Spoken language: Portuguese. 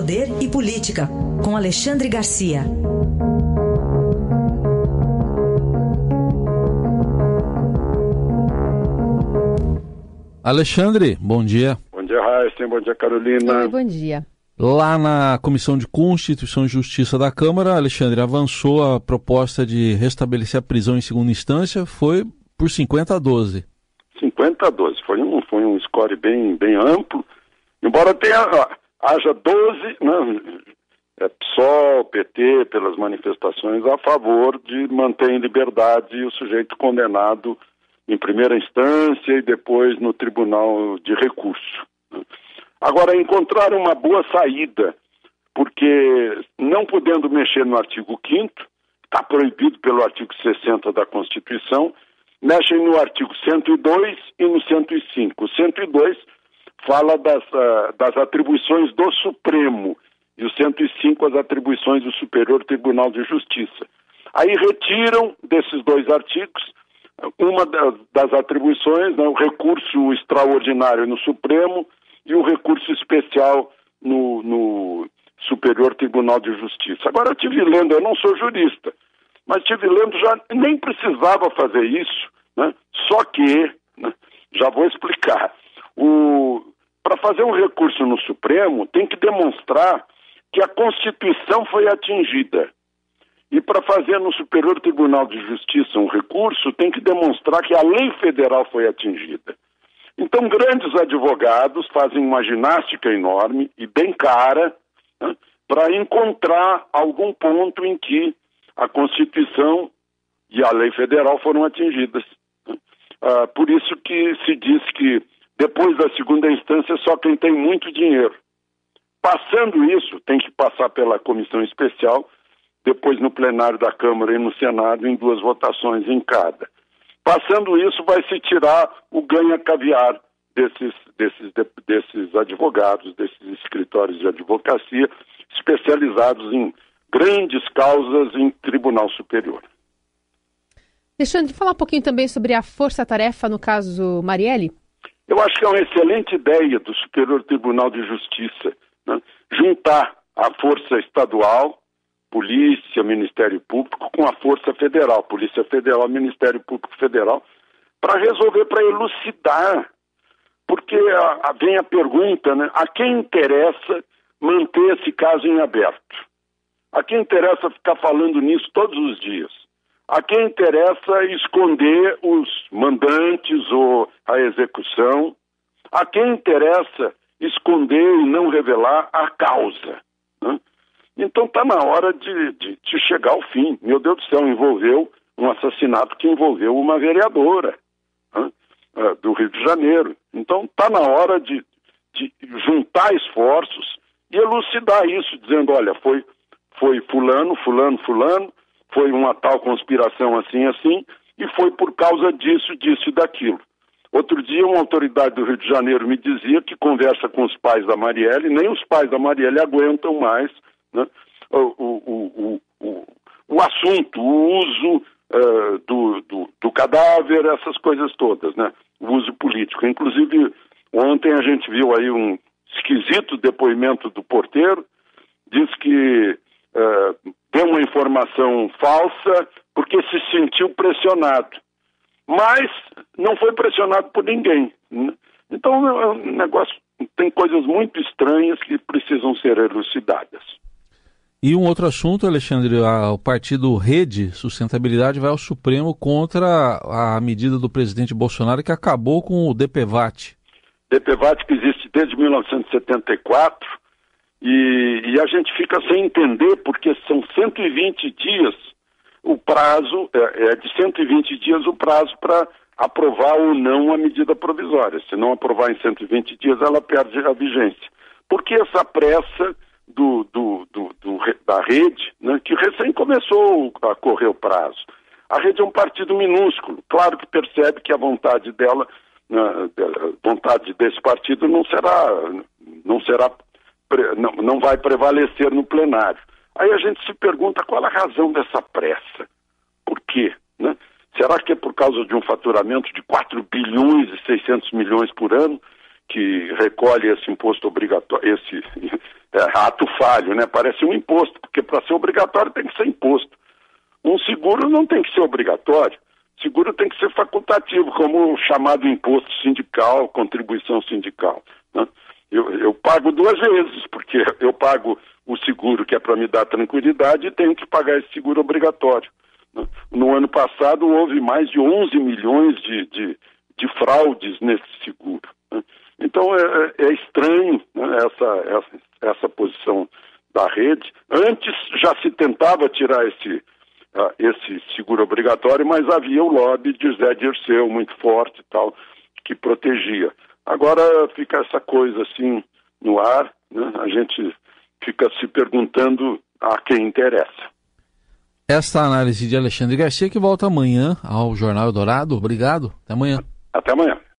Poder e Política, com Alexandre Garcia. Alexandre, bom dia. Bom dia, Raíssa. Bom dia, Carolina. Oi, bom dia. Lá na Comissão de Constituição e Justiça da Câmara, Alexandre, avançou a proposta de restabelecer a prisão em segunda instância, foi por 50 a 12. 50 a 12, foi um, foi um score bem, bem amplo, embora tenha, haja 12, né, é, PSOL, PT, pelas manifestações a favor de manter em liberdade o sujeito condenado em primeira instância e depois no tribunal de recurso. Né. Agora, encontrar uma boa saída, porque não podendo mexer no artigo 5 está proibido pelo artigo 60 da Constituição, mexem no artigo 102 e no 105. O 102 fala das, das atribuições do Supremo e o 105 as atribuições do Superior Tribunal de Justiça. Aí retiram desses dois artigos uma das, atribuições, né, o recurso extraordinário no Supremo e o recurso especial no, no Superior Tribunal de Justiça. Agora, eu estive lendo, eu não sou jurista, mas estive lendo, já nem precisava fazer isso, né? só que, né, já vou explicar, para fazer um recurso no Supremo, tem que demonstrar que a Constituição foi atingida. E para fazer no Superior Tribunal de Justiça um recurso, tem que demonstrar que a lei federal foi atingida. Então, grandes advogados fazem uma ginástica enorme e bem cara né, para encontrar algum ponto em que a Constituição e a lei federal foram atingidas. Né. Ah, por isso que se diz que depois da segunda instância só quem tem muito dinheiro. Passando isso, tem que passar pela comissão especial, depois no plenário da Câmara e no Senado, em duas votações em cada. Passando isso, vai se tirar o ganha caviar desses, desses, desses advogados, desses escritórios de advocacia especializados em grandes causas em tribunal superior. Alexandre, falar um pouquinho também sobre a força-tarefa no caso Marielle? Eu acho que é uma excelente ideia do Superior Tribunal de Justiça né? juntar a força estadual, polícia, Ministério Público, com a Força Federal, Polícia Federal, Ministério Público Federal, para resolver, para elucidar. Porque a, a, vem a pergunta, né? A quem interessa manter esse caso em aberto? A quem interessa ficar falando nisso todos os dias? A quem interessa esconder os mandantes ou a execução? A quem interessa esconder e não revelar a causa? Né? Então está na hora de, de, de, chegar ao fim. Meu Deus do céu, envolveu um assassinato que envolveu uma vereadora né, do Rio de Janeiro. Então está na hora de, de, juntar esforços e elucidar isso, dizendo, olha, foi, foi fulano, fulano, fulano, foi uma tal conspiração assim, assim, e foi por causa disso, disso e daquilo. Outro dia, uma autoridade do Rio de Janeiro me dizia que conversa com os pais da Marielle, nem os pais da Marielle aguentam mais né? o, o, o, o, assunto, o uso uh, do, do, do, cadáver, essas coisas todas, né? o uso político. Inclusive, ontem a gente viu aí um esquisito depoimento do porteiro, diz que uh, deu uma informação falsa porque se sentiu pressionado. Mas não foi pressionado por ninguém. Né? Então, é um negócio tem coisas muito estranhas que precisam ser elucidadas. E um outro assunto, Alexandre, o partido Rede Sustentabilidade vai ao Supremo contra a medida do presidente Bolsonaro que acabou com o DPVAT. DPVAT que existe desde 1974 e, e a gente fica sem entender porque são 120 dias o prazo, é, é de 120 dias o prazo para aprovar ou não a medida provisória. Se não aprovar em 120 dias, ela perde a vigência. Por que essa pressa do, do, do, da rede, né, que recém começou a correr o prazo. A rede é um partido minúsculo, claro que percebe que a vontade dela, né, a vontade desse partido não será, não será, não, não vai prevalecer no plenário. Aí a gente se pergunta qual a razão dessa pressa. Por quê? Né? Será que é por causa de um faturamento de 4 bilhões e 600 milhões por ano que recolhe esse imposto obrigatório, esse é, ato falho, né? Parece um imposto, porque para ser obrigatório tem que ser imposto. Um seguro não tem que ser obrigatório. Seguro tem que ser facultativo, como o chamado imposto sindical, contribuição sindical. Eu, eu pago duas vezes, porque eu pago o seguro que é para me dar tranquilidade e tenho que pagar esse seguro obrigatório. Né? No ano passado houve mais de 11 milhões de, de, de fraudes nesse seguro. Né? Então é, é, é estranho né, essa, essa, essa posição da rede. Antes já se tentava tirar esse, uh, esse seguro obrigatório, mas havia o lobby de Zé Dirceu muito forte e tal, que protegia. Agora fica essa coisa assim no ar, né? a gente fica se perguntando a quem interessa. Esta análise de Alexandre Garcia que volta amanhã ao Jornal Dourado. Obrigado. Até amanhã. Até amanhã.